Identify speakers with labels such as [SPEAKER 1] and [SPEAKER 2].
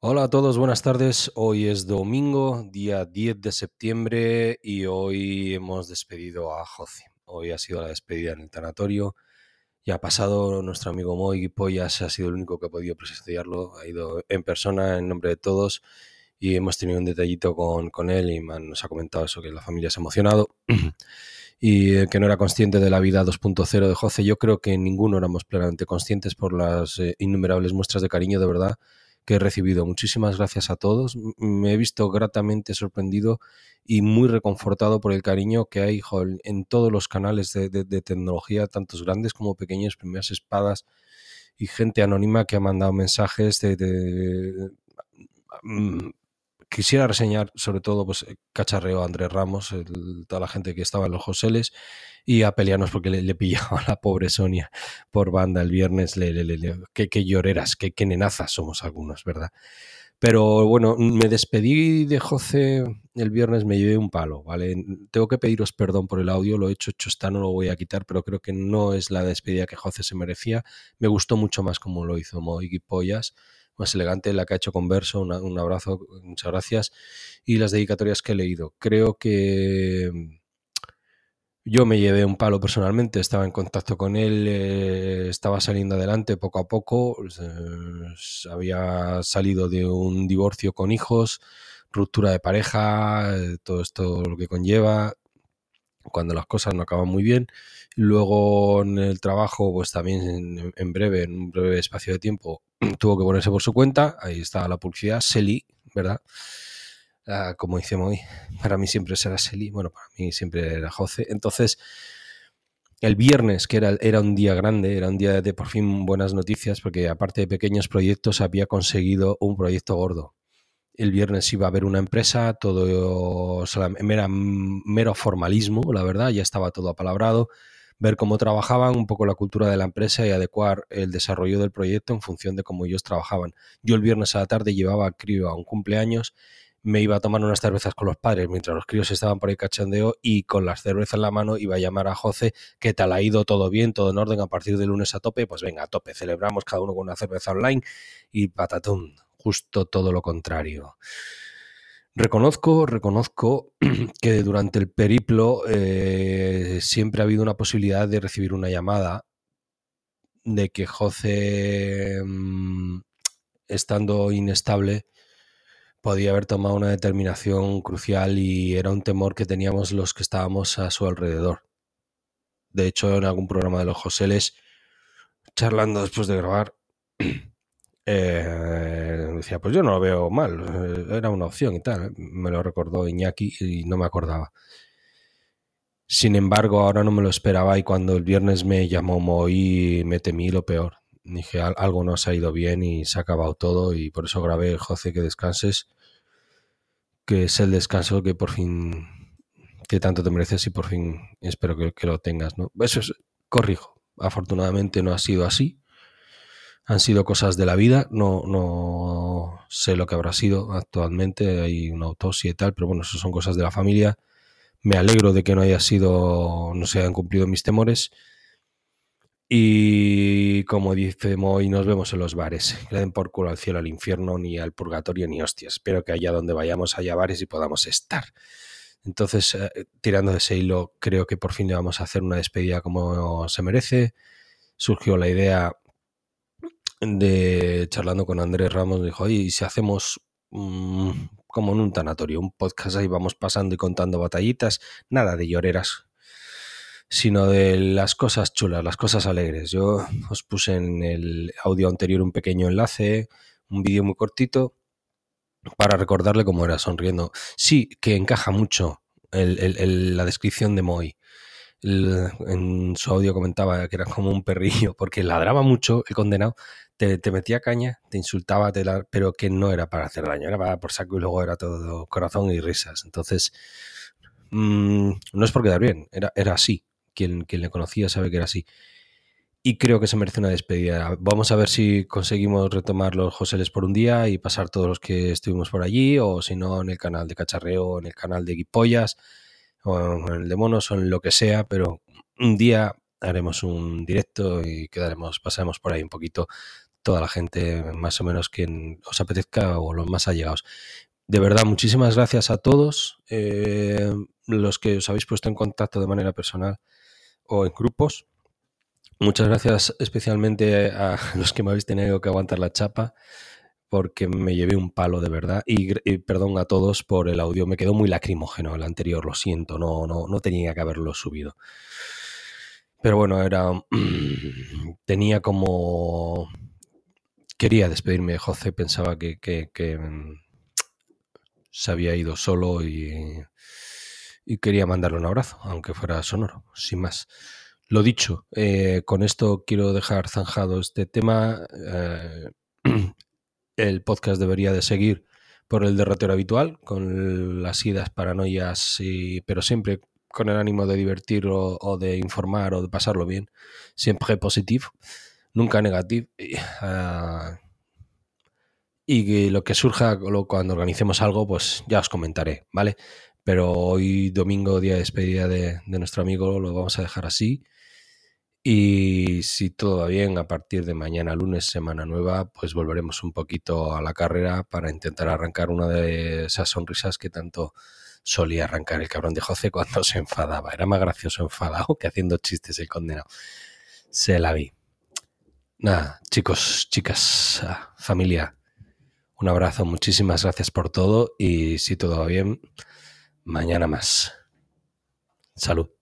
[SPEAKER 1] Hola a todos, buenas tardes. Hoy es domingo, día 10 de septiembre y hoy hemos despedido a José. Hoy ha sido la despedida en el tanatorio. Ya ha pasado nuestro amigo Moy Pollas, ha sido el único que ha podido presenciarlo. Ha ido en persona en nombre de todos y hemos tenido un detallito con, con él y nos ha comentado eso, que la familia se ha emocionado y que no era consciente de la vida 2.0 de José. Yo creo que ninguno éramos plenamente conscientes por las eh, innumerables muestras de cariño, de verdad que he recibido. Muchísimas gracias a todos. Me he visto gratamente sorprendido y muy reconfortado por el cariño que hay en todos los canales de, tecnología, tantos grandes como pequeños, primeras espadas y gente anónima que ha mandado mensajes de, mm, quisiera reseñar sobre todo pues cacharreo a Andrés Ramos, toda la gente que estaba en los Joseles y a pelearnos porque le, pillaba a la pobre Sonia por banda el viernes. Le, le, qué, lloreras, qué, qué nenazas somos algunos, ¿verdad? Pero bueno, me despedí de José el viernes, me llevé un palo, ¿vale? Tengo que pediros perdón por el audio, lo he hecho, hecho está, no lo voy a quitar, pero creo que no es la despedida que José se merecía. Me gustó mucho más como lo hizo Moigi Pollas más elegante, la que ha hecho Converso, un abrazo, muchas gracias. Y las dedicatorias que he leído. Creo que mm, yo me llevé un palo personalmente, estaba en contacto con él, eh, estaba saliendo adelante poco a poco, había salido de un divorcio con hijos, ruptura de pareja, eh, todo esto lo que conlleva, cuando las cosas no acaban muy bien. Luego en el trabajo, pues también en, breve, en un breve espacio de tiempo, tuvo que ponerse por su cuenta. Ahí estaba la publicidad, Seli, ¿verdad? Ah, como dice hoy, para mí siempre será Seli, bueno, para mí siempre era Jose. Entonces, el viernes, que era, era un día grande, era un día de por fin buenas noticias, porque aparte de pequeños proyectos, había conseguido un proyecto gordo el viernes iba a haber una empresa, todo era mero formalismo, la verdad, ya estaba todo apalabrado, ver cómo trabajaban, un poco la cultura de la empresa y adecuar el desarrollo del proyecto en función de cómo ellos trabajaban. Yo el viernes a la tarde llevaba a crío a un cumpleaños, me iba a tomar unas cervezas con los padres mientras los críos estaban por ahí cachondeo y con las cervezas en la mano iba a llamar a José, ¿qué tal ha ido? ¿Todo bien? ¿Todo en orden? A partir del lunes a tope, pues venga, a tope, celebramos cada uno con una cerveza online y patatón justo todo lo contrario. Reconozco, reconozco que durante el periplo eh, siempre ha habido una posibilidad de recibir una llamada de que José, mm, estando inestable, podía haber tomado una determinación crucial y era un temor que teníamos los que estábamos a su alrededor. De hecho, en algún programa de los Joseles, charlando después de grabar, Eh, decía, pues yo no lo veo mal, eh, era una opción y tal. Me lo recordó Iñaki y no me acordaba. Sin embargo, ahora no me lo esperaba y cuando el viernes me llamó Moy me temí lo peor. Dije, algo no se ha ido bien y se ha acabado todo y por eso grabé, José, que descanses, que es el descanso que por fin, que tanto te mereces y por fin espero que, que lo tengas, ¿no? Eso es, corrijo. Afortunadamente no ha sido así han sido cosas de la vida, no, no sé lo que habrá sido actualmente, hay una autopsia y tal, pero bueno, eso son cosas de la familia. Me alegro de que no haya sido, no se hayan cumplido mis temores. Y como dice Moy, nos vemos en los bares. le den por culo al cielo, al infierno, ni al purgatorio, ni hostias. Espero que allá donde vayamos haya bares y podamos estar. Entonces, eh, tirando de ese hilo, creo que por fin le vamos a hacer una despedida como se merece. Surgió la idea de charlando con Andrés Ramos, dijo, oye, ¿y si hacemos mm, como en un tanatorio, un podcast ahí vamos pasando y contando batallitas, nada de lloreras, sino de las cosas chulas, las cosas alegres. Yo os puse en el audio anterior un pequeño enlace, un vídeo muy cortito, para recordarle cómo era sonriendo. Sí, que encaja mucho la descripción de Moy. en su audio comentaba que era como un perrillo, porque ladraba mucho el condenado, te, metía caña, te insultaba, pero que no era para hacer daño, era para por saco y luego era todo corazón y risas. Entonces, mm, no es porque dar bien, era, era así. Quien, quien le conocía sabe que era así. Y creo que se merece una despedida. Vamos a ver si conseguimos retomar los Joseles por un día y pasar todos los que estuvimos por allí, o si no, en el canal de Cacharreo, en el canal de Guipollas, o en el de Monos, o en lo que sea, pero un día haremos un directo y quedaremos, pasaremos por ahí un poquito toda la gente, más o menos quien os apetezca o los más allegados. De verdad, muchísimas gracias a todos eh, los que os habéis puesto en contacto de manera personal o en grupos. Muchas gracias especialmente a los que me habéis tenido que aguantar la chapa porque me llevé un palo de verdad y, perdón a todos por el audio, me quedó muy lacrimógeno el anterior, lo siento, no, no, no tenía que haberlo subido. Pero bueno, era tenía como quería despedirme de José, pensaba que, mm, se había ido solo y, quería mandarle un abrazo, aunque fuera sonoro, sin más. Lo dicho, eh, con esto quiero dejar zanjado este tema. Eh, el podcast debería de seguir por el derrotero habitual, con las idas, paranoias, pero siempre con el ánimo de divertir o, de informar o de pasarlo bien. Siempre positivo, nunca negativo. Ah, y lo que surja cuando organicemos algo, pues ya os comentaré, ¿vale? Pero hoy domingo, día de despedida de, nuestro amigo, lo vamos a dejar así. Y si todo va bien, a partir de mañana lunes, semana nueva, pues volveremos un poquito a la carrera para intentar arrancar una de esas sonrisas que tanto solía arrancar el cabrón de José cuando se enfadaba. Era más gracioso enfadado que haciendo chistes el condenado. Se la vi. Nada, chicos, chicas, ah, familia, un abrazo, muchísimas gracias por todo y si todo va bien, mañana más. Salud.